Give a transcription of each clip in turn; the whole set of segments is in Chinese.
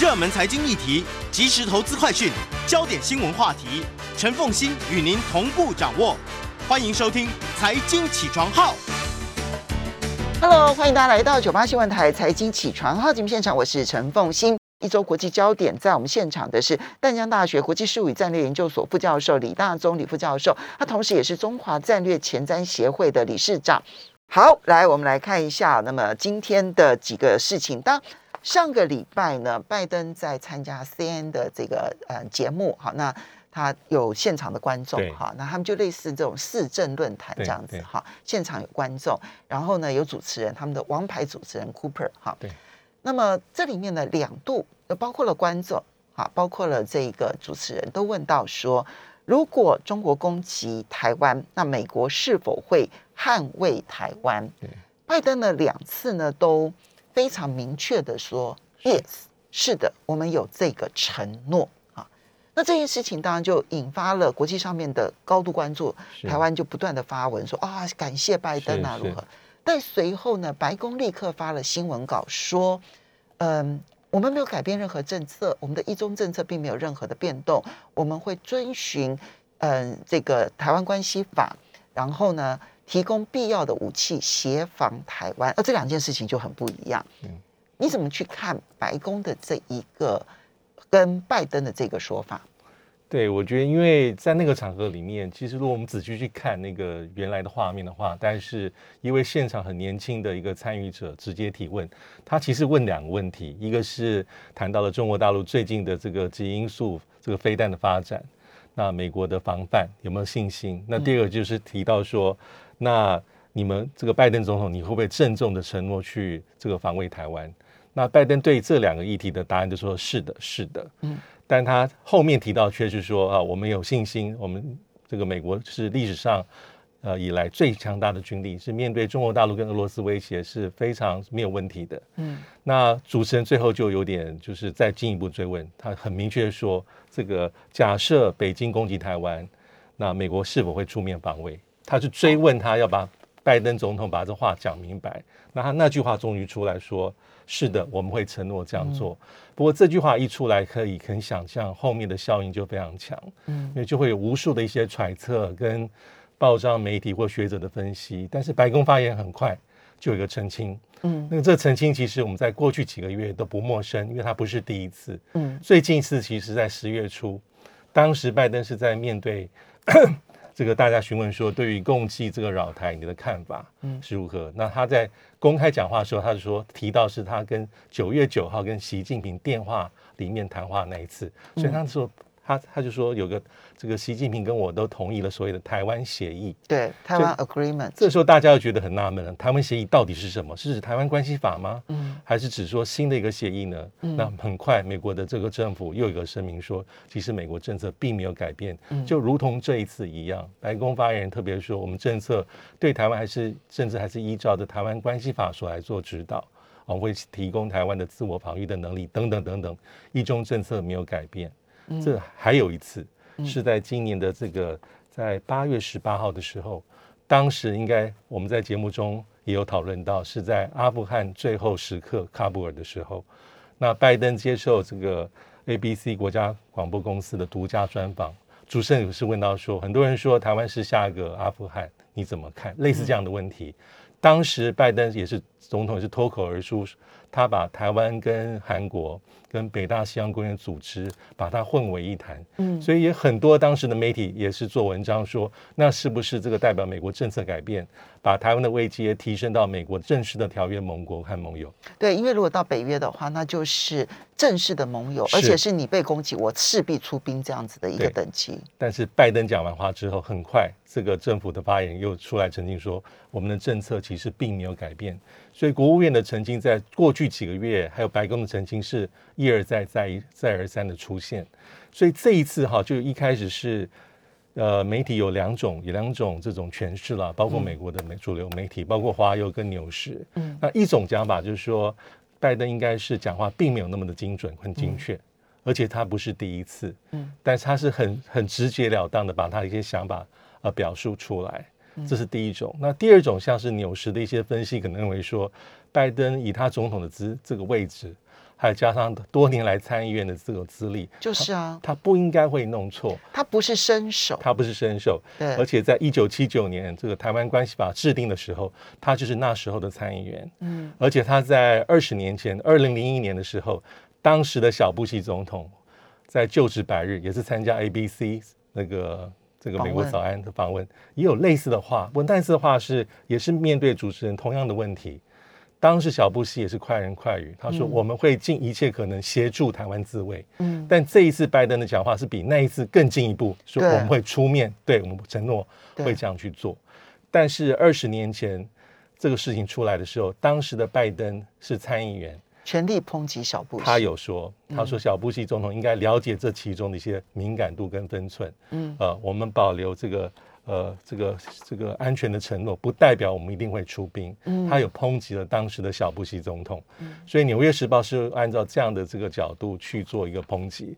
热门财经议题、即时投资快讯、焦点新闻话题，陈凤欣与您同步掌握。欢迎收听《财经起床号》。Hello，欢迎大家来到九八新闻台财经起床号节目现场，我是陈凤欣。一周国际焦点，在我们现场的是淡江大学国际事务与战略研究所副教授李大宗李副教授，他同时也是中华战略前瞻协会的理事长。好，来我们来看一下，那么今天的几个事情。当上个礼拜呢，拜登在参加 CNN 的这个呃节目，好，那他有现场的观众对，哈，那他们就类似这种市政论坛这对样子对，哈，现场有观众，然后呢有主持人，他们的王牌主持人 Cooper，哈，对。那么这里面呢两度，呃包括了观众，哈，包括了这个主持人都问到说，如果中国攻击台湾，那美国是否会捍卫台湾对？拜登呢两次呢都非常明确的说，yes，是的，我们有这个承诺啊。那这件事情当然就引发了国际上面的高度关注，台湾就不断的发文说啊，感谢拜登啊，如何？但随后呢，白宫立刻发了新闻稿说，嗯，我们没有改变任何政策，我们的一中政策并没有任何的变动，我们会遵循嗯这个台湾关系法，然后呢提供必要的武器协防台湾，而这两件事情就很不一样。嗯你怎么去看白宫的这一个跟拜登的这个说法？对，我觉得因为在那个场合里面，其实如果我们仔细去看那个原来的画面的话，但是一位现场很年轻的一个参与者直接提问，他其实问两个问题，一个是谈到了中国大陆最近的这个基因素这个飞弹的发展，那美国的防范有没有信心？那第二个就是提到说，那你们这个拜登总统，你会不会郑重的承诺去这个防卫台湾？那拜登对这两个议题的答案就说是的，是的，嗯，但他后面提到却是说啊，我们有信心，我们这个美国是历史上呃以来最强大的军力，是面对中国大陆跟俄罗斯威胁是非常没有问题的。嗯那主持人最后就有点就是再进一步追问，他很明确说，这个假设北京攻击台湾，那美国是否会出面防卫？他去追问他要把拜登总统把这话讲明白。那他那句话终于出来说，是的，我们会承诺这样做。不过这句话一出来，可以很想象后面的效应就非常强，嗯因为就会有无数的一些揣测跟报章媒体或学者的分析。但是白宫发言很快就有一个澄清。嗯那个这澄清其实我们在过去几个月都不陌生，因为它不是第一次。嗯最近一次其实在十月初，当时拜登是在面对这个大家询问说，对于共济这个扰台你的看法嗯是如何？那他在公开讲话的时候，他就说提到是他跟九月九号跟习近平电话里面谈话那一次，所以他说他他就说有个这个习近平跟我都同意了所谓的台湾协议，对，台湾 agreement，这时候大家又觉得很纳闷了，台湾协议到底是什么？是指台湾关系法吗？嗯还是指说新的一个协议呢？嗯那很快，美国的这个政府又有一个声明说，其实美国政策并没有改变，嗯就如同这一次一样。白宫发言人特别说，我们政策对台湾还是甚至还是依照着台湾关系法所来做指导，我们会提供台湾的自我防御的能力等等等等，一中政策没有改变。嗯。这还有一次是在今年的这个在八月十八号的时候，当时应该我们在节目中也有讨论到，是在阿富汗最后时刻喀布尔的时候，那拜登接受这个 ABC 国家广播公司的独家专访，主持人有是问到说，很多人说台湾是下一个阿富汗，你怎么看？类似这样的问题，当时拜登也是总统，也是脱口而出，他把台湾跟韩国跟北大西洋公园组织把它混为一谈，嗯所以也很多当时的媒体也是做文章说，那是不是这个代表美国政策改变，把台湾的位阶提升到美国正式的条约盟国和盟友？对，因为如果到北约的话，那就是正式的盟友，而且是你被攻击，我势必出兵这样子的一个等级。但是拜登讲完话之后，很快这个政府的发言又出来澄清说，我们的政策其实并没有改变。所以国务院的澄清在过去几个月，还有白宫的澄清是一而再、再一再而三的出现。所以这一次哈，就一开始是呃媒体有两种，有两种这种诠释了，包括美国的媒主流媒体，包括华油跟纽时。嗯那一种讲法就是说，拜登应该是讲话并没有那么的精准、很精确，而且他不是第一次，嗯但是他是很很直截了当的把他的一些想法呃表述出来，这是第一种。那第二种像是纽时的一些分析，可能认为说，拜登以他总统的资这个位置，还有加上多年来参议院的这个资历，就是啊，他不应该会弄错。他不是伸手，他不是伸手，对，而且在一九七九年这个台湾关系法制定的时候，他就是那时候的参议员。嗯，而且他在二十年前，二零零一年的时候，当时的小布希总统在就职百日，也是参加 ABC 那个这个美国早安的访问，也有类似的话。问但是的话是也是面对主持人同样的问题。当时小布希也是快人快语，他说我们会尽一切可能协助台湾自卫。嗯，但这一次拜登的讲话是比那一次更进一步，说我们会出面，对我们承诺会这样去做。但是二十年前这个事情出来的时候，当时的拜登是参议员，全力抨击小布希。他有说，他说小布希总统应该了解这其中的一些敏感度跟分寸。嗯，呃，我们保留这个。呃，这个这个安全的承诺不代表我们一定会出兵。嗯，他有抨击了当时的小布希总统，所以《纽约时报》是按照这样的这个角度去做一个抨击。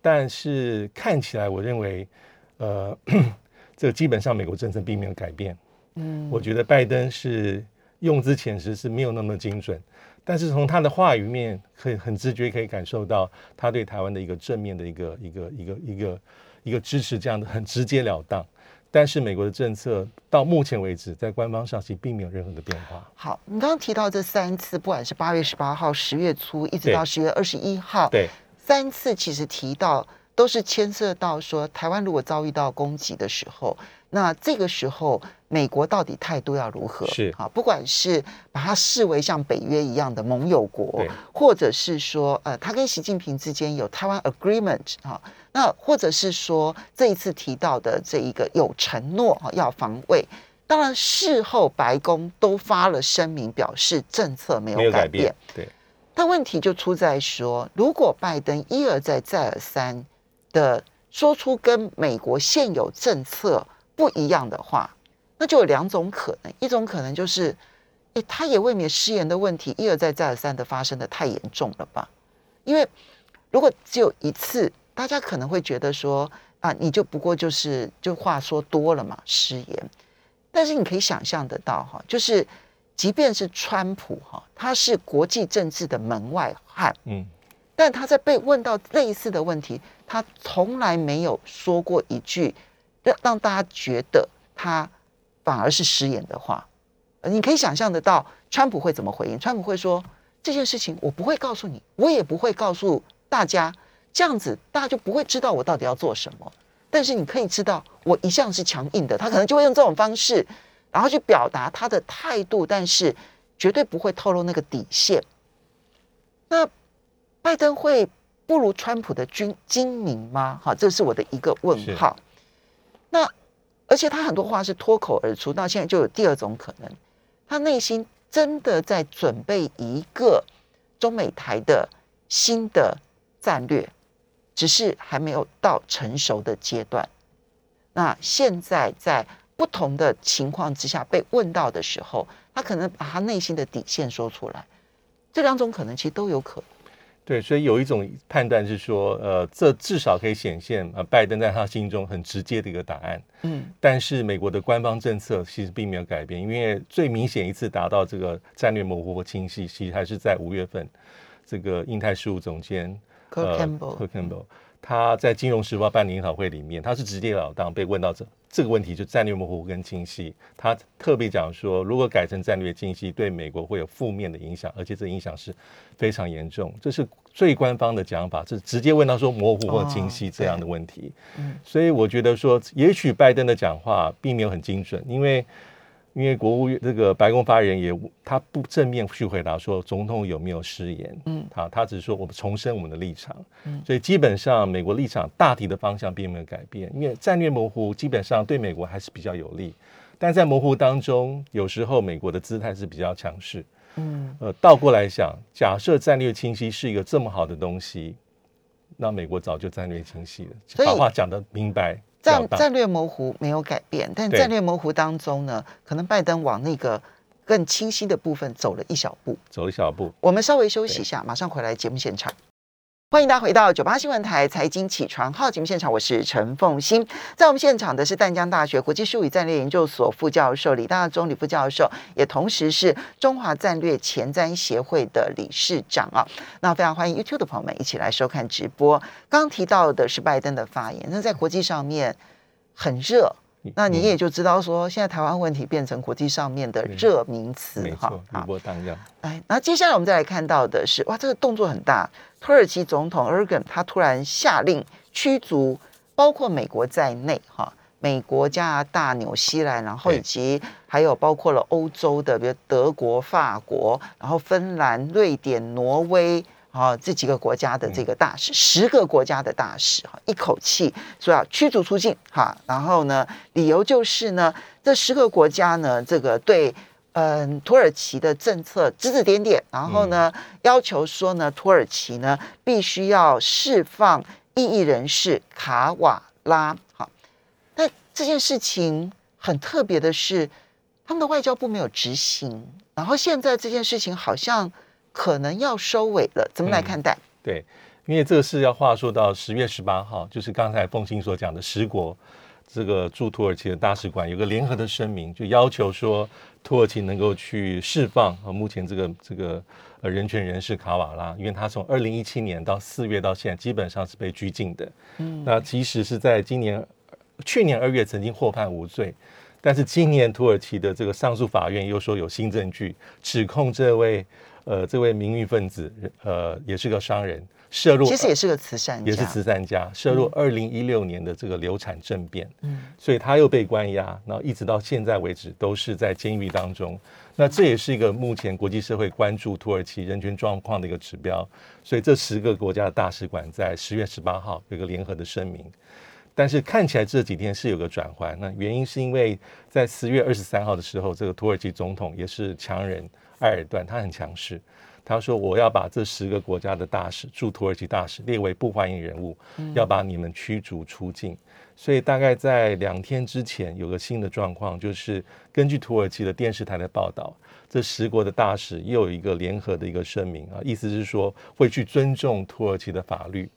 但是看起来，我认为，呃，这个基本上美国政策并没有改变。嗯，我觉得拜登是用之前实是没有那么精准，但是从他的话语面，可以很直觉可以感受到他对台湾的一个正面的一个一个一个一个一个支持，这样的很直截了当。但是美国的政策到目前为止，在官方上其实并没有任何的变化。好，你刚刚提到这三次，不管是八月十八号、十月初，一直到十月二十一号，对，三次其实提到都是牵涉到说，台湾如果遭遇到攻击的时候。那这个时候，美国到底态度要如何？是啊，不管是把它视为像北约一样的盟友国，或者是说，呃，他跟习近平之间有台湾 agreement 啊，那或者是说这一次提到的这一个有承诺啊，要防卫。当然，事后白宫都发了声明，表示政策没有改变。对，但问题就出在说，如果拜登一而再、再而三的说出跟美国现有政策。不一样的话，那就有两种可能。一种可能就是，哎，他也未免失言的问题一而再再而三的发生的太严重了吧？因为如果只有一次，大家可能会觉得说，啊，你就不过就是就话说多了嘛，失言。但是你可以想象得到哈，就是即便是川普哈，他是国际政治的门外汉，嗯，但他在被问到类似的问题，他从来没有说过一句。让大家觉得他反而是失言的话，你可以想象得到，川普会怎么回应？川普会说：“这件事情我不会告诉你，我也不会告诉大家，这样子大家就不会知道我到底要做什么。但是你可以知道，我一向是强硬的。他可能就会用这种方式，然后去表达他的态度，但是绝对不会透露那个底线。那拜登会不如川普的军精明吗？哈，这是我的一个问号。”那，而且他很多话是脱口而出，到现在就有第二种可能，他内心真的在准备一个中美台的新的战略，只是还没有到成熟的阶段。那现在在不同的情况之下被问到的时候，他可能把他内心的底线说出来，这两种可能其实都有可能。对，所以有一种判断是说，呃，这至少可以显现呃，拜登在他心中很直接的一个答案。嗯，但是美国的官方政策其实并没有改变，因为最明显一次达到这个战略模糊或清晰，其实还是在五月份，这个印太事务总监呃 Campbell。他在《金融时报》办研讨会里面，他是直截了当被问到这这个问题，就战略模糊跟清晰。他特别讲说，如果改成战略清晰，对美国会有负面的影响，而且这影响是非常严重。这是最官方的讲法，是直接问到说模糊或清晰这样的问题。所以我觉得说，也许拜登的讲话并没有很精准，因为。因为国务院这个白宫发言人也他不正面去回答说总统有没有失言，嗯，好，他只是说我们重申我们的立场，嗯，所以基本上美国立场大体的方向并没有改变，因为战略模糊基本上对美国还是比较有利，但在模糊当中，有时候美国的姿态是比较强势，嗯，呃，倒过来想，假设战略清晰是一个这么好的东西，那美国早就战略清晰了，把话讲得明白。战战略模糊没有改变，但战略模糊当中呢，可能拜登往那个更清晰的部分走了一小步，走一小步。我们稍微休息一下，马上回来节目现场。欢迎大家回到九八新闻台财经起床号节目现场，我是陈凤欣。在我们现场的是淡江大学国际术语战略研究所副教授李大中李副教授，也同时是中华战略前瞻协会的理事长啊。那非常欢迎 YouTube 的朋友们一起来收看直播。刚刚提到的是拜登的发言，那在国际上面很热。那你也就知道说，现在台湾问题变成国际上面的热名词哈，一波荡漾。哎，那接下来我们再来看到的是，哇，这个动作很大。土耳其总统 Erdogan 他突然下令驱逐包括美国在内哈，美国、加拿大、纽西兰，然后以及还有包括了欧洲的，比如德国、法国，然后芬兰、瑞典、挪威。啊，这几个国家的这个大使，十个国家的大使，哈，一口气说要驱逐出境，哈，然后呢，理由就是呢，这十个国家呢，这个对，嗯，土耳其的政策指指点点，然后呢，要求说呢，土耳其呢必须要释放异议人士卡瓦拉，好，那这件事情很特别的是，他们的外交部没有执行，然后现在这件事情好像。可能要收尾了，怎么来看待？对，因为这个事要话说到十月十八号，就是刚才凤青所讲的十国这个驻土耳其的大使馆有个联合的声明，就要求说土耳其能够去释放和目前这个这个呃人权人士卡瓦拉，因为他从二零一七年到四月到现在基本上是被拘禁的。嗯，那即使是在今年去年二月曾经获判无罪，但是今年土耳其的这个上诉法院又说有新证据指控这位。呃，这位名誉分子，呃，也是个商人，涉入其实也是个慈善家，也是慈善家，涉入二零一六年的这个流产政变，嗯，所以他又被关押，然后一直到现在为止都是在监狱当中。那这也是一个目前国际社会关注土耳其人权状况的一个指标。所以这十个国家的大使馆在十月十八号有个联合的声明，但是看起来这几天是有个转换。那原因是因为在十月二十三号的时候，这个土耳其总统也是强人。埃尔段他很强势，他说我要把这十个国家的大使驻土耳其大使列为不欢迎人物，要把你们驱逐出境。所以大概在两天之前有个新的状况，就是根据土耳其的电视台的报道，这十国的大使又有一个联合的一个声明啊，意思是说会去尊重土耳其的法律、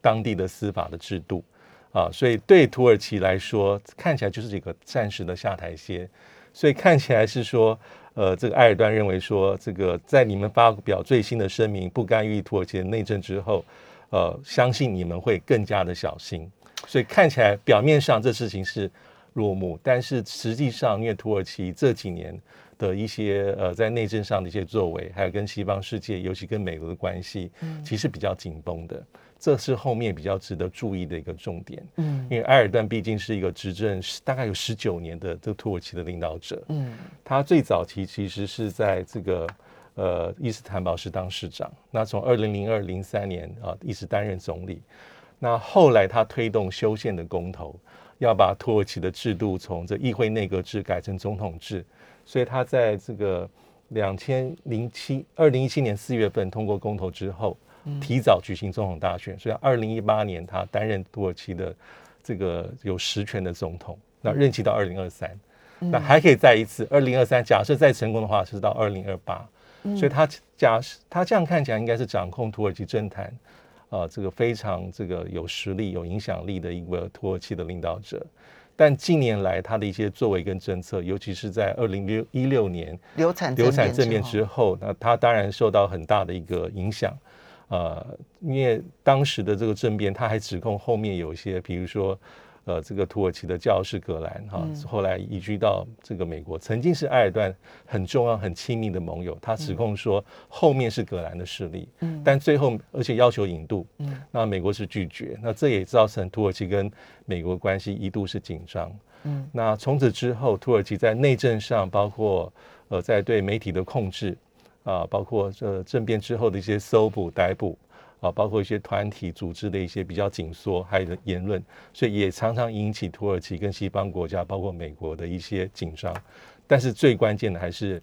当地的司法的制度啊。所以对土耳其来说，看起来就是一个暂时的下台阶。所以看起来是说。呃，这个埃尔段认为说，这个在你们发表最新的声明不干预土耳其的内政之后，呃，相信你们会更加的小心。所以看起来表面上这事情是落幕，但是实际上，因为土耳其这几年的一些呃在内政上的一些作为，还有跟西方世界，尤其跟美国的关系，其实比较紧绷的。这是后面比较值得注意的一个重点，嗯，因为埃尔段毕竟是一个执政大概有十九年的这个土耳其的领导者，嗯，他最早期其实是在这个呃伊斯坦堡市当市长，那从二零零二零三年啊一直担任总理，那后来他推动修宪的公投，要把土耳其的制度从这议会内阁制改成总统制，所以他在这个两千零七二零一七年四月份通过公投之后。提早举行总统大选，所以二零一八年他担任土耳其的这个有实权的总统，那任期到二零二三，那还可以再一次二零二三，假设再成功的话是到二零二八，所以他假他这样看起来应该是掌控土耳其政坛啊，这个非常这个有实力、有影响力的一个土耳其的领导者。但近年来他的一些作为跟政策，尤其是在二零六一六年流产流产政变之后，那他当然受到很大的一个影响。呃，因为当时的这个政变，他还指控后面有一些，比如说，呃，这个土耳其的教士格兰哈，后来移居到这个美国，曾经是埃尔段很重要、很亲密的盟友，他指控说后面是格兰的势力，嗯，但最后而且要求引渡，嗯，那美国是拒绝，那这也造成土耳其跟美国关系一度是紧张，嗯，那从此之后，土耳其在内政上，包括呃，在对媒体的控制。啊，包括这政变之后的一些搜捕、逮捕，啊，包括一些团体组织的一些比较紧缩，还有言论，所以也常常引起土耳其跟西方国家，包括美国的一些紧张。但是最关键的还是，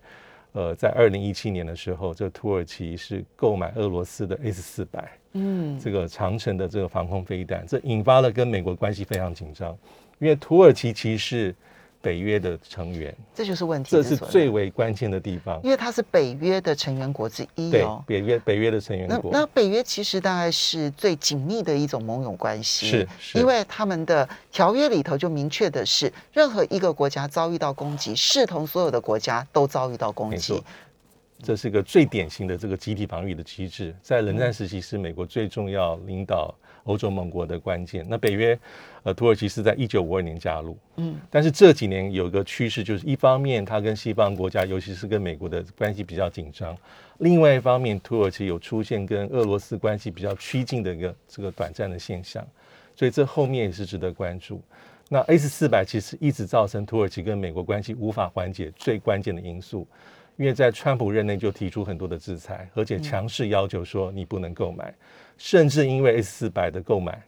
呃，在二零一七年的时候，这土耳其是购买俄罗斯的 S 四百，嗯，这个长城的这个防空飞弹，这引发了跟美国关系非常紧张，因为土耳其其实。北约的成员，这就是问题这是最为关键的地方。因为它是北约的成员国之一对哦，。北约北约的成员那国那北约其实大概是最紧密的一种盟友关系，是是因为他们的条约里头就明确的是，任何一个国家遭遇到攻击，视同所有的国家都遭遇到攻击。这是个最典型的这个集体防御的机制，在冷战时期是美国最重要领导欧洲盟国的关键。那北约，呃，土耳其是在一九五二年加入，嗯，但是这几年有个趋势，就是一方面它跟西方国家，尤其是跟美国的关系比较紧张；另外一方面，土耳其有出现跟俄罗斯关系比较趋近的一个这个短暂的现象，所以这后面也是值得关注。那 S 四百其实一直造成土耳其跟美国关系无法缓解最关键的因素，因为在川普任内就提出很多的制裁，而且强势要求说你不能购买，甚至因为 S 四百的购买，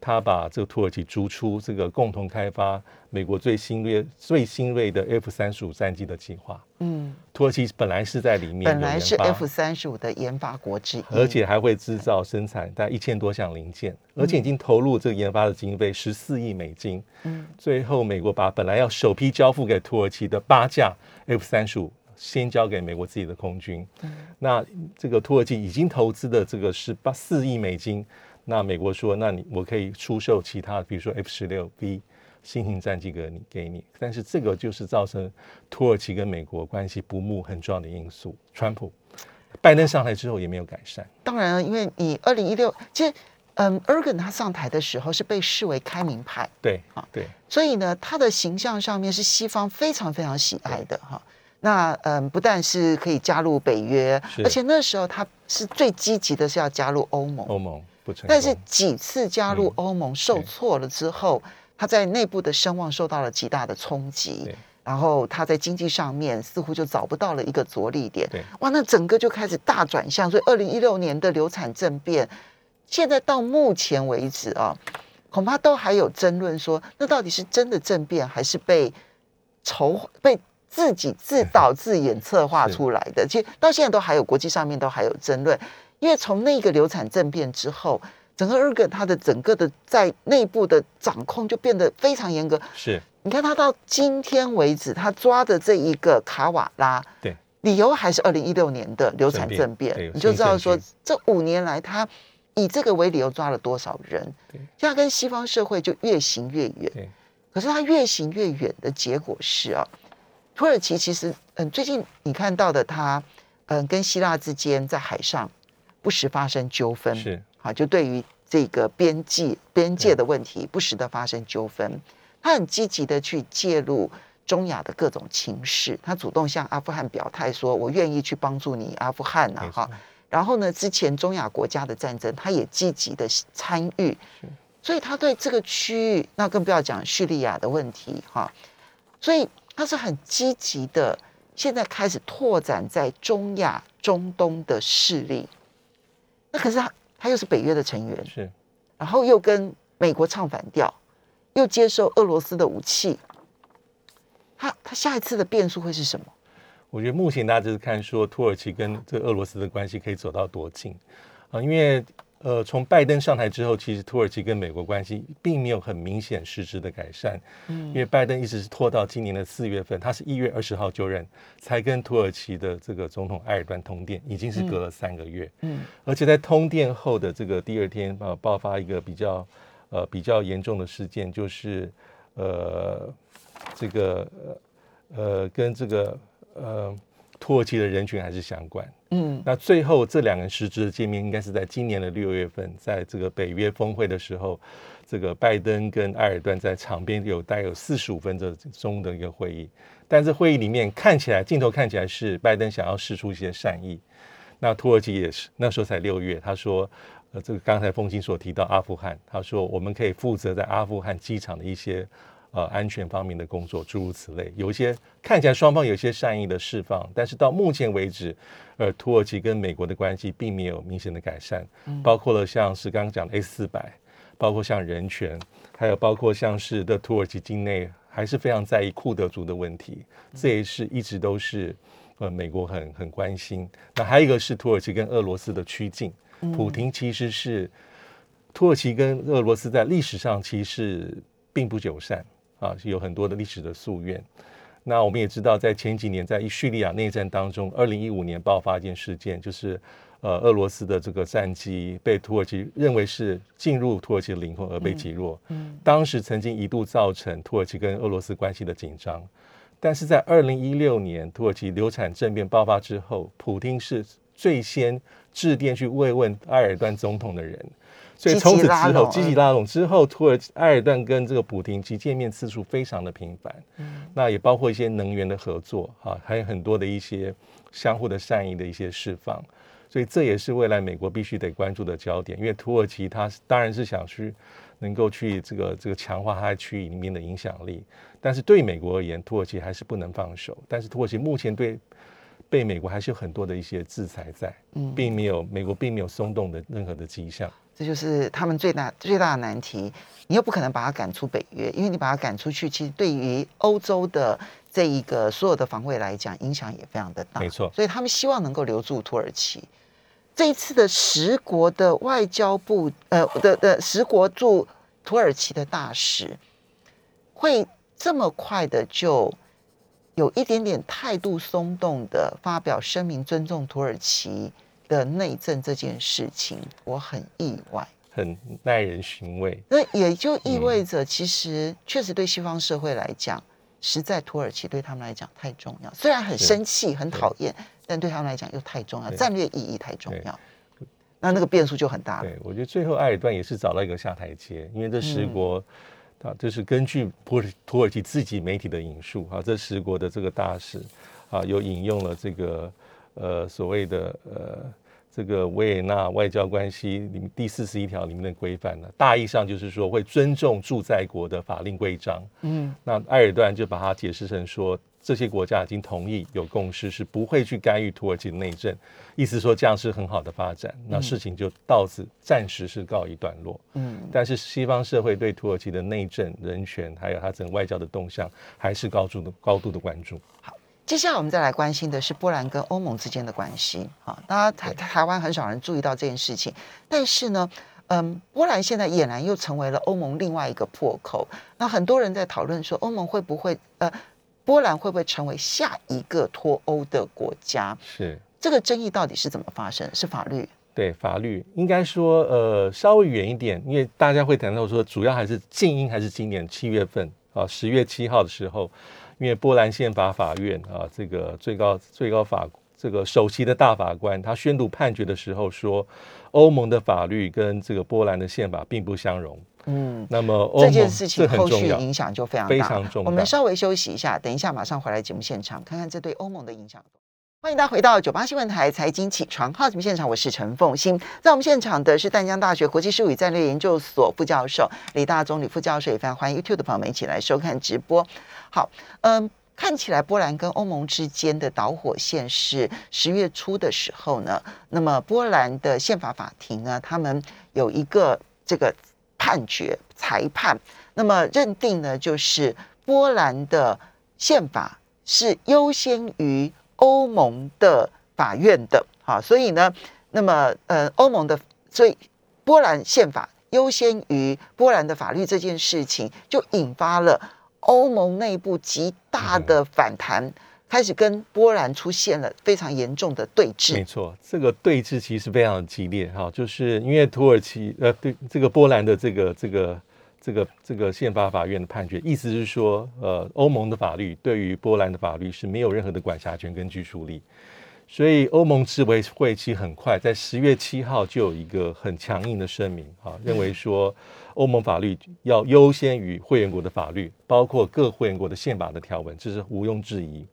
他把这个土耳其逐出这个共同开发美国最新锐最新锐的 F 三十五战机的计划。嗯，土耳其本来是在里面本来是 F 三十五的研发国之一，而且还会制造生产大概一千多项零件，而且已经投入这个研发的经费十四亿美金。嗯，最后美国把本来要首批交付给土耳其的八架 F 三十五，先交给美国自己的空军。那这个土耳其已经投资的这个是八四亿美金，那美国说，那你我可以出售其他，比如说 F 十六 B。新型战机给你给你，但是这个就是造成土耳其跟美国关系不睦很重要的因素。川普、拜登上台之后也没有改善，当然了，因为你二零一六，其实嗯 e e n 他上台的时候是被视为开明派，对啊对所以呢，他的形象上面是西方非常非常喜爱的哈。那嗯，不但是可以加入北约，而且那时候他是最积极的是要加入欧盟，欧盟不成，但是几次加入嗯。欧盟受挫了之后，他在内部的声望受到了极大的冲击对，然后他在经济上面似乎就找不到了一个着力点。对。哇，那整个就开始大转向。所以二零一六年的流产政变，现在到目前为止啊，恐怕都还有争论说，那到底是真的政变，还是被筹被自己自导自演策划出来的？其实到现在都还有国际上面都还有争论，因为从那个流产政变之后。整个日本它的整个的在内部的掌控就变得非常严格。是。你看他到今天为止，他抓的这一个卡瓦拉，对，理由还是二零一六年的流产政政变你就知道说这五年来他以这个为理由抓了多少人，对。现在跟西方社会就越行越远。对。可是他越行越远的结果是啊，土耳其其实嗯，最近你看到的他嗯跟希腊之间在海上不时发生纠纷，是。啊，就对于这个边界边界的问题，不时的发生纠纷，他很积极的去介入中亚的各种情势，他主动向阿富汗表态说，我愿意去帮助你阿富汗啊，哈。然后呢，之前中亚国家的战争，他也积极的参与，所以他对这个区域，那更不要讲叙利亚的问题哈，所以他是很积极的，现在开始拓展在中亚、中东的势力。那可是他，他又是北约的成员，是然后又跟美国唱反调，又接受俄罗斯的武器，他他下一次的变数会是什么？我觉得目前大家就是看说土耳其跟这个俄罗斯的关系可以走到多近啊，因为呃从拜登上台之后，其实土耳其跟美国关系并没有很明显实质的改善，嗯，因为拜登一直是拖到今年的四月份，他是一月二十号就任，才跟土耳其的这个总统埃尔段通电，已经是隔了三个月，嗯，而且在通电后的这个第二天啊，爆发一个比较呃比较严重的事件，就是呃这个呃呃跟这个呃土耳其的人群还是相关。嗯那最后这两个人实质的见面，应该是在今年的六月份，在这个北约峰会的时候，这个拜登跟埃尔段在场边有大概有四十五分钟的一个会议，但是会议里面看起来镜头看起来是拜登想要示出一些善意，那土耳其也是那时候才六月，他说，呃，这个刚才风清所提到阿富汗，他说我们可以负责在阿富汗机场的一些呃安全方面的工作，诸如此类，有一些看起来双方有一些善意的释放，但是到目前为止，呃，土耳其跟美国的关系并没有明显的改善，包括了像是刚刚讲的 A 四百，包括像人权，还有包括像是的土耳其境内还是非常在意库德族的问题，这也是一直都是呃美国很很关心。那还有一个是土耳其跟俄罗斯的趋近，普廷其实是土耳其跟俄罗斯在历史上其实并不友善啊，是有很多的历史的夙愿。那我们也知道，在前几年在叙利亚内战当中，二零一五年爆发一件事件，就是呃俄罗斯的这个战机被土耳其认为是进入土耳其的领空而被击落。嗯，当时曾经一度造成土耳其跟俄罗斯关系的紧张，但是在二零一六年土耳其流产政变爆发之后，普京是最先致电去慰问埃尔段总统的人。所以从此之后，积极拉拢之后，土耳其埃尔段跟这个普京其见面次数非常的频繁。嗯，那也包括一些能源的合作啊，还有很多的一些相互的善意的一些释放。所以这也是未来美国必须得关注的焦点，因为土耳其它当然是想去能够去这个这个强化它在区域里面的影响力，但是对美国而言，土耳其还是不能放手。但是土耳其目前对被美国还是有很多的一些制裁在，嗯，并没有美国并没有松动的任何的迹象。这就是他们最大最大的难题，你又不可能把他赶出北约，因为你把他赶出去，其实对于欧洲的这一个所有的防卫来讲，影响也非常的大。没错，所以他们希望能够留住土耳其。这一次的十国的外交部呃的的十国驻土耳其的大使，会这么快的就有一点点态度松动的发表声明，尊重土耳其。的内政这件事情，我很意外，很耐人寻味。那也就意味着，其实确实对西方社会来讲，实在土耳其对他们来讲太重要。虽然很生气、很讨厌，但对他们来讲又太重要，战略意义太重要。那那个变数就很大了。对，我觉得最后埃尔段也是找到一个下台阶，因为这十国啊，这是根据土土耳其自己媒体的引述啊，这十国的这个大使啊，又引用了这个。呃，所谓的呃，这个维也纳外交关系里面第四十一条里面的规范呢，大意上就是说会尊重驻在国的法令规章。嗯，那埃尔段就把它解释成说，这些国家已经同意有共识，是不会去干预土耳其的内政，意思说这样是很好的发展。那事情就到此暂时是告一段落。嗯，但是西方社会对土耳其的内政、人权还有它整个外交的动向，还是高度的高度的关注。好。接下来我们再来关心的是波兰跟欧盟之间的关系啊，当然台台湾很少人注意到这件事情，但是呢，嗯，波兰现在俨然又成为了欧盟另外一个破口。那很多人在讨论说，欧盟会不会呃，波兰会不会成为下一个脱欧的国家？是这个争议到底是怎么发生？是法律？对，法律应该说呃稍微远一点，因为大家会谈到说，主要还是静音，还是今年七月份啊，十月七号的时候。因为波兰宪法法院啊，这个最高最高法这个首席的大法官，他宣读判决的时候说，欧盟的法律跟这个波兰的宪法并不相容。嗯，那么这件事情后续影响就非常非常重。我们稍微休息一下，等一下马上回来节目现场，看看这对欧盟的影响。欢迎大家回到九八新闻台财经起床号节目现场，我是陈凤欣，在我们现场的是淡江大学国际事务与战略研究所副教授李大中李副教授，也非常欢迎 YouTube 的朋友们一起来收看直播。好，嗯，看起来波兰跟欧盟之间的导火线是十月初的时候呢，那么波兰的宪法法庭呢，他们有一个这个判决裁判，那么认定呢，就是波兰的宪法是优先于。欧盟的法院的，好，所以呢，那么呃，欧盟的，所以波兰宪法优先于波兰的法律这件事情，就引发了欧盟内部极大的反弹，开始跟波兰出现了非常严重的对峙。没错，这个对峙其实非常的激烈哈，就是因为土耳其呃，对这个波兰的这个这个。这个这个宪法法院的判决，意思是说，呃，欧盟的法律对于波兰的法律是没有任何的管辖权跟拘束力，所以欧盟执委会其实很快在十月七号就有一个很强硬的声明啊，认为说欧盟法律要优先于会员国的法律，包括各会员国的宪法的条文，这是毋庸置疑。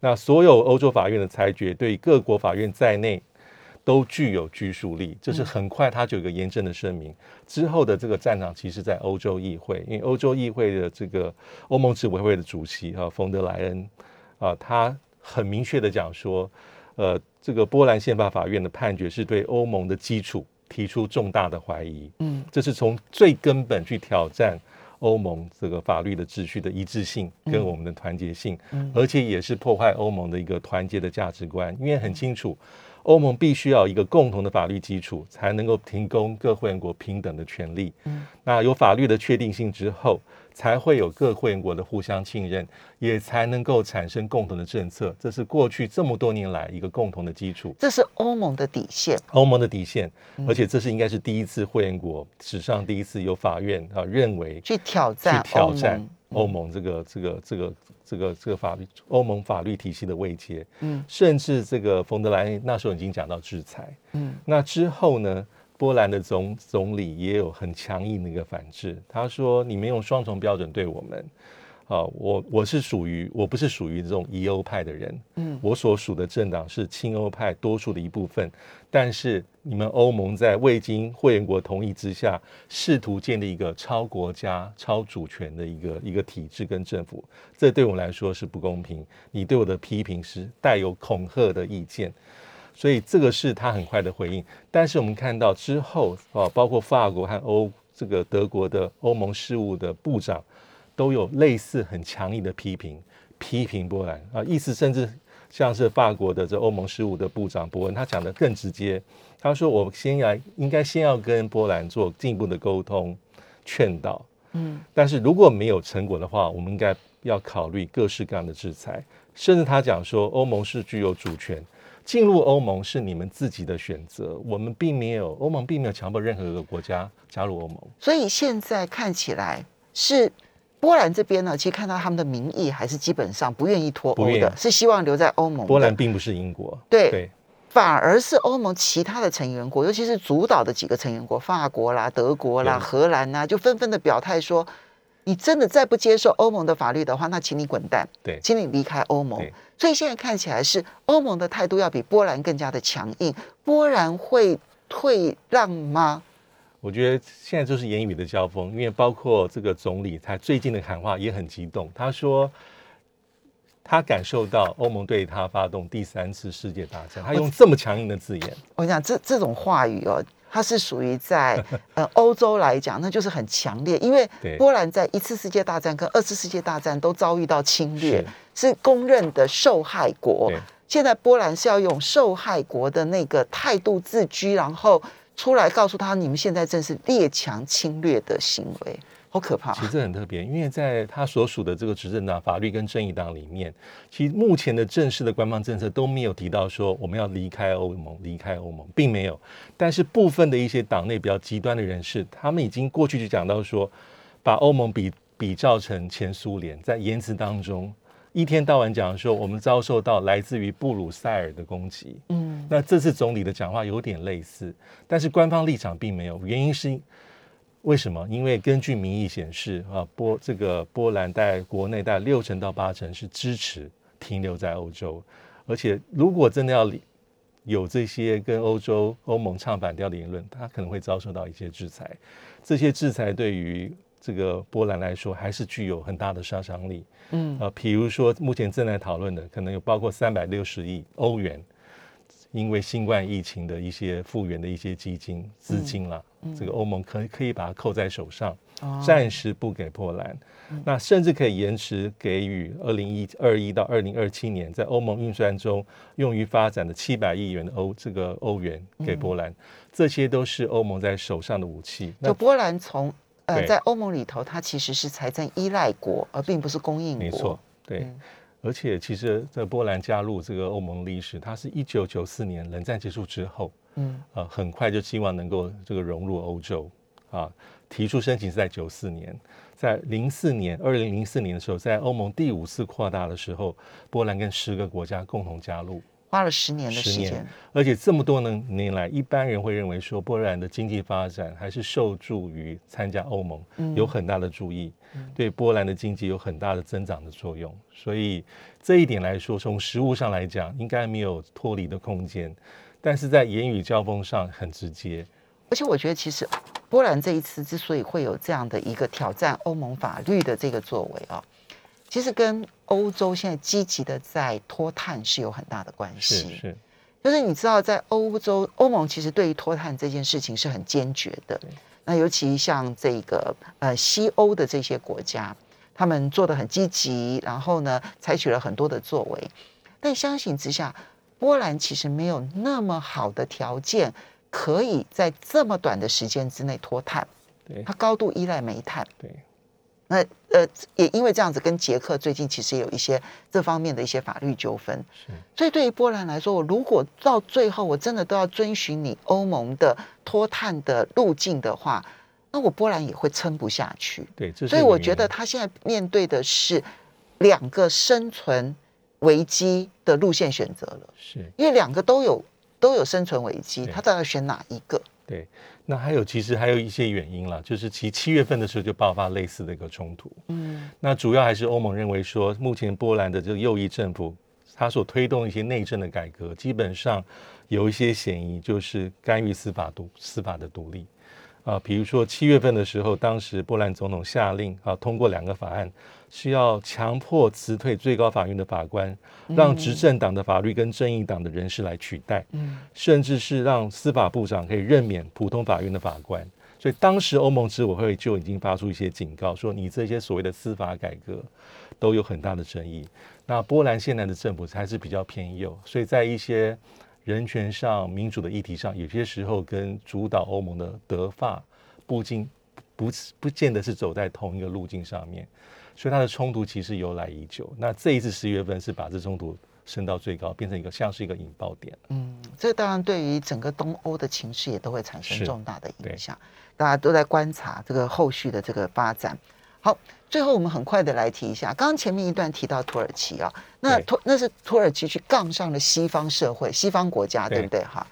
那所有欧洲法院的裁决，对各国法院在内。都具有拘束力，这是很快，他就有一个严正的声明。之后的这个战场，其实在欧洲议会，因为欧洲议会的这个欧盟执委会的主席啊，冯德莱恩啊，他很明确的讲说，呃，这个波兰宪法法院的判决是对欧盟的基础提出重大的怀疑。嗯，这是从最根本去挑战欧盟这个法律的秩序的一致性跟我们的团结性，而且也是破坏欧盟的一个团结的价值观，因为很清楚。欧盟必须要一个共同的法律基础，才能够提供各会员国平等的权利。嗯，那有法律的确定性之后，才会有各会员国的互相信任，也才能够产生共同的政策。这是过去这么多年来一个共同的基础。这是欧盟的底线，欧盟的底线，而且这是应该是第一次会员国史上第一次由法院啊认为去挑战去挑战欧盟这个这个这个这个这个法律欧盟法律体系的位阶，嗯甚至这个冯德莱恩那时候已经讲到制裁，嗯那之后呢，波兰的总总理也有很强硬的一个反制，他说你们用双重标准对我们。啊，我我是属于我不是属于这种疑欧派的人，嗯。我所属的政党是亲欧派多数的一部分，但是你们欧盟在未经会员国同意之下，试图建立一个超国家、超主权的一个一个体制跟政府，这对我来说是不公平。你对我的批评是带有恐吓的意见，所以这个是他很快的回应。但是我们看到之后啊，包括法国和欧这个德国的欧盟事务的部长。都有类似很强硬的批评，批评波兰啊，意思甚至像是法国的这欧盟事务的部长伯恩，他讲的更直接，他说我先要应该先要跟波兰做进一步的沟通劝导，嗯但是如果没有成果的话，我们应该要考虑各式各样的制裁，甚至他讲说欧盟是具有主权。进入欧盟是你们自己的选择，我们并没有，欧盟并没有强迫任何一个国家加入欧盟。所以现在看起来是波兰这边呢，其实看到他们的民意还是基本上不愿意脱欧的，是希望留在欧盟。波兰并不是英国，对对反而是欧盟其他的成员国，尤其是主导的几个成员国，法国啦、德国啦、荷兰啦，就纷纷的表态说，你真的再不接受欧盟的法律的话，那请你滚蛋，对请你离开欧盟。所以现在看起来是欧盟的态度要比波兰更加的强硬，波兰会退让吗？我觉得现在就是言语的交锋，因为包括这个总理，他最近的喊话也很激动。他说，他感受到欧盟对他发动第三次世界大战，他用这么强硬的字眼，我跟你讲，这这种话语哦，它是属于在 呃欧洲来讲，那就是很强烈，因为波兰在一次世界大战跟二次世界大战都遭遇到侵略，是公认的受害国对。现在波兰是要用受害国的那个态度自居，然后出来告诉他，你们现在正是列强侵略的行为，好可怕其。实这很特别，因为在他所属的这个执政党法律跟正义党里面，其实目前的正式的官方政策都没有提到说我们要离开欧盟，离开欧盟，并没有。但是部分的一些党内比较极端的人士，他们已经过去就讲到说，把欧盟比比照成前苏联，在言辞当中一天到晚讲说我们遭受到来自于布鲁塞尔的攻击。嗯，那这次总理的讲话有点类似，但是官方立场并没有，原因是为什么？因为根据民意显示啊，波这个波兰在国内大概六成到八成是支持停留在欧洲，而且如果真的要有这些跟欧洲欧盟唱反调的言论，他可能会遭受到一些制裁。这些制裁对于这个波兰来说，还是具有很大的杀伤力。嗯，啊，比如说目前正在讨论的，可能有包括三百六十亿欧元，因为新冠疫情的一些复原的一些基金资金啦，这个欧盟可可以把它扣在手上，哦。暂时不给波兰，那甚至可以延迟给予二零一二一到二零二七年在欧盟预算中用于发展的七百亿元的欧这个欧元给波兰，这些都是欧盟在手上的武器。那就波兰从呃在欧盟里头，它其实是财政依赖国，而并不是供应国。没错，对。嗯而且，其实，在波兰加入这个欧盟历史，它是一九九四年冷战结束之后，嗯呃，很快就希望能够这个融入欧洲啊。提出申请是在九四年，在零四年，二零零四年的时候，在欧盟第五次扩大的时候，波兰跟十个国家共同加入，花了十年的时间。而且这么多年年来，一般人会认为说，波兰的经济发展还是受助于参加欧盟，嗯有很大的注意，对波兰的经济有很大的增长的作用。所以这一点来说，从实物上来讲，应该没有脱离的空间。但是在言语交锋上很直接，而且我觉得，其实波兰这一次之所以会有这样的一个挑战欧盟法律的这个作为啊，其实跟欧洲现在积极的在脱碳是有很大的关是系。是，就是你知道，在欧洲，欧盟其实对于脱碳这件事情是很坚决的。那尤其像这个呃西欧的这些国家，他们做的很积极，然后呢，采取了很多的作为。但相形之下，波兰其实没有那么好的条件，可以在这么短的时间之内脱碳。对它高度依赖煤炭。对。那呃，也因为这样子，跟捷克最近其实也有一些这方面的一些法律纠纷。是所以对于波兰来说，我如果到最后我真的都要遵循你欧盟的脱碳的路径的话，那我波兰也会撑不下去。对，所以我觉得他现在面对的是两个生存危机的路线选择了，是因为两个都有都有生存危机，他到底要选哪一个？对。那还有其实还有一些原因啦，就是其七月份的时候就爆发类似的一个冲突。嗯那主要还是欧盟认为说，目前波兰的这个右翼政府，他所推动一些内政的改革，基本上有一些嫌疑，就是干预司法独司法的独立。啊，比如说七月份的时候，当时波兰总统下令啊，通过两个法案，是要强迫辞退最高法院的法官，让执政党的法律跟正义党的人士来取代。嗯甚至是让司法部长可以任免普通法院的法官。所以当时欧盟执委会就已经发出一些警告，说你这些所谓的司法改革都有很大的争议。那波兰现在的政府还是比较偏右，所以在一些人权上、民主的议题上，有些时候跟主导欧盟的德法不尽不不见得是走在同一个路径上面，所以它的冲突其实由来已久。那这一次十月份是把这冲突升到最高，变成一个像是一个引爆点。嗯，这当然对于整个东欧的情势也都会产生重大的影响，大家都在观察这个后续的这个发展。好，最后我们很快的来提一下，刚刚前面一段提到土耳其啊，那土那是土耳其去杠上了西方社会、西方国家，对对不对？哈，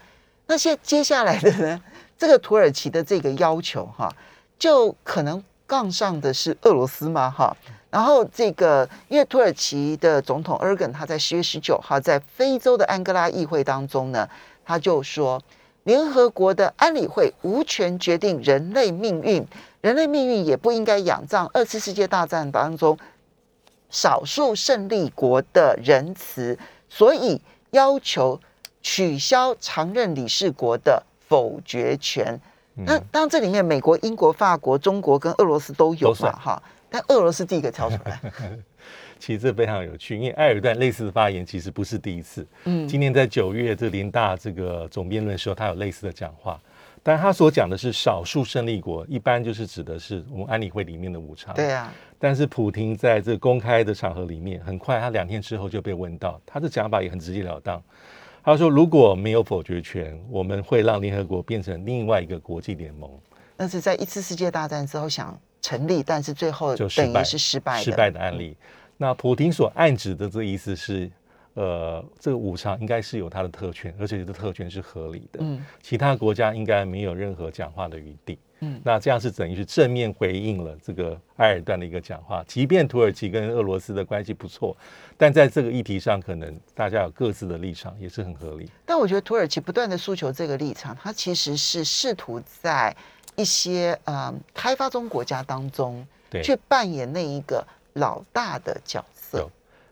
那现接下来的呢，这个土耳其的这个要求哈，就可能杠上的是俄罗斯吗？哈，然后这个因为土耳其的总统 e r g n 他在十月十九号在非洲的安哥拉议会当中呢，他就说，联合国的安理会无权决定人类命运，人类命运也不应该仰仗二次世界大战当中少数胜利国的仁慈，所以要求取消常任理事国的否决权。那当然，这里面美国、英国、法国、中国跟俄罗斯都有嘛，哈。但俄罗斯第一个跳出来，其实这非常有趣，因为埃尔段类似的发言其实不是第一次。嗯今年在九月这联大这个总辩论的时候，他有类似的讲话，但他所讲的是少数胜利国，一般就是指的是我们安理会里面的五常。对啊，但是普廷在这个公开的场合里面，很快他两天之后就被问到，他的讲法也很直截了当。他说：“如果没有否决权，我们会让联合国变成另外一个国际联盟，那是在一次世界大战之后想成立，但是最后等于是失败的。失败的案例。那普廷所暗指的这意思是，呃，这个五常应该是有它的特权，而且这个特权是合理的。嗯其他国家应该没有任何讲话的余地。嗯那这样是等于是正面回应了这个埃尔段的一个讲话。即便土耳其跟俄罗斯的关系不错，但在这个议题上，可能大家有各自的立场，也是很合理。但我觉得土耳其不断的诉求这个立场，它其实是试图在一些呃开发中国家当中对，去扮演那一个老大的角色。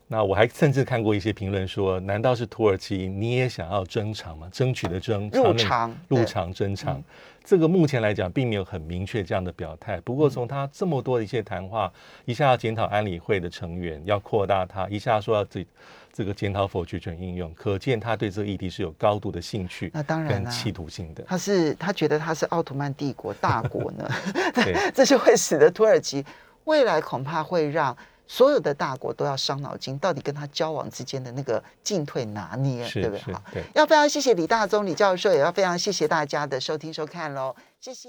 那我还甚至看过一些评论说，难道是土耳其你也想要争长吗？争取的争，入场入场争长嗯。这个目前来讲，并没有很明确这样的表态。不过从他这么多的一些谈话，一下要检讨安理会的成员，要扩大它，一下说要这这个检讨否决权应用，可见他对这个议题是有高度的兴趣那当然啦跟企图性的。他是他觉得他是奥图曼帝国大国呢，对，这就会使得土耳其未来恐怕会让所有的大国都要伤脑筋，到底跟他交往之间的那个进退拿捏，对不对？好。要非常谢谢李大宗李教授，也要非常谢谢大家的收听收看喽，谢谢。